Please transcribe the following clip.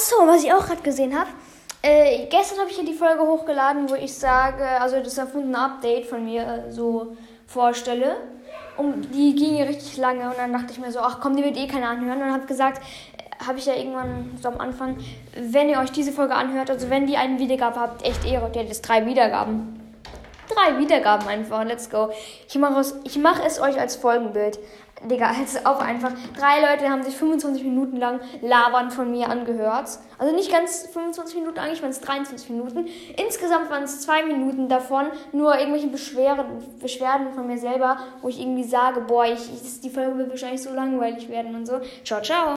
Achso, was ich auch gerade gesehen habe. Äh, gestern habe ich ja die Folge hochgeladen, wo ich sage, also das erfundene Update von mir äh, so vorstelle. Und die ging ja richtig lange und dann dachte ich mir so, ach komm, die wird eh keiner anhören. Und habe gesagt, äh, habe ich ja irgendwann so am Anfang, wenn ihr euch diese Folge anhört, also wenn die einen Wiedergabe habt, echt Ehre, die hat jetzt drei Wiedergaben. Drei Wiedergaben einfach, let's go. Ich mache mach es euch als Folgenbild. Digga, jetzt auf einfach. Drei Leute haben sich 25 Minuten lang labern von mir angehört. Also nicht ganz 25 Minuten, eigentlich waren es 23 Minuten. Insgesamt waren es zwei Minuten davon nur irgendwelche Beschwerden, Beschwerden von mir selber, wo ich irgendwie sage, boah, ich, ich, die Folge wird wahrscheinlich so langweilig werden und so. Ciao, ciao.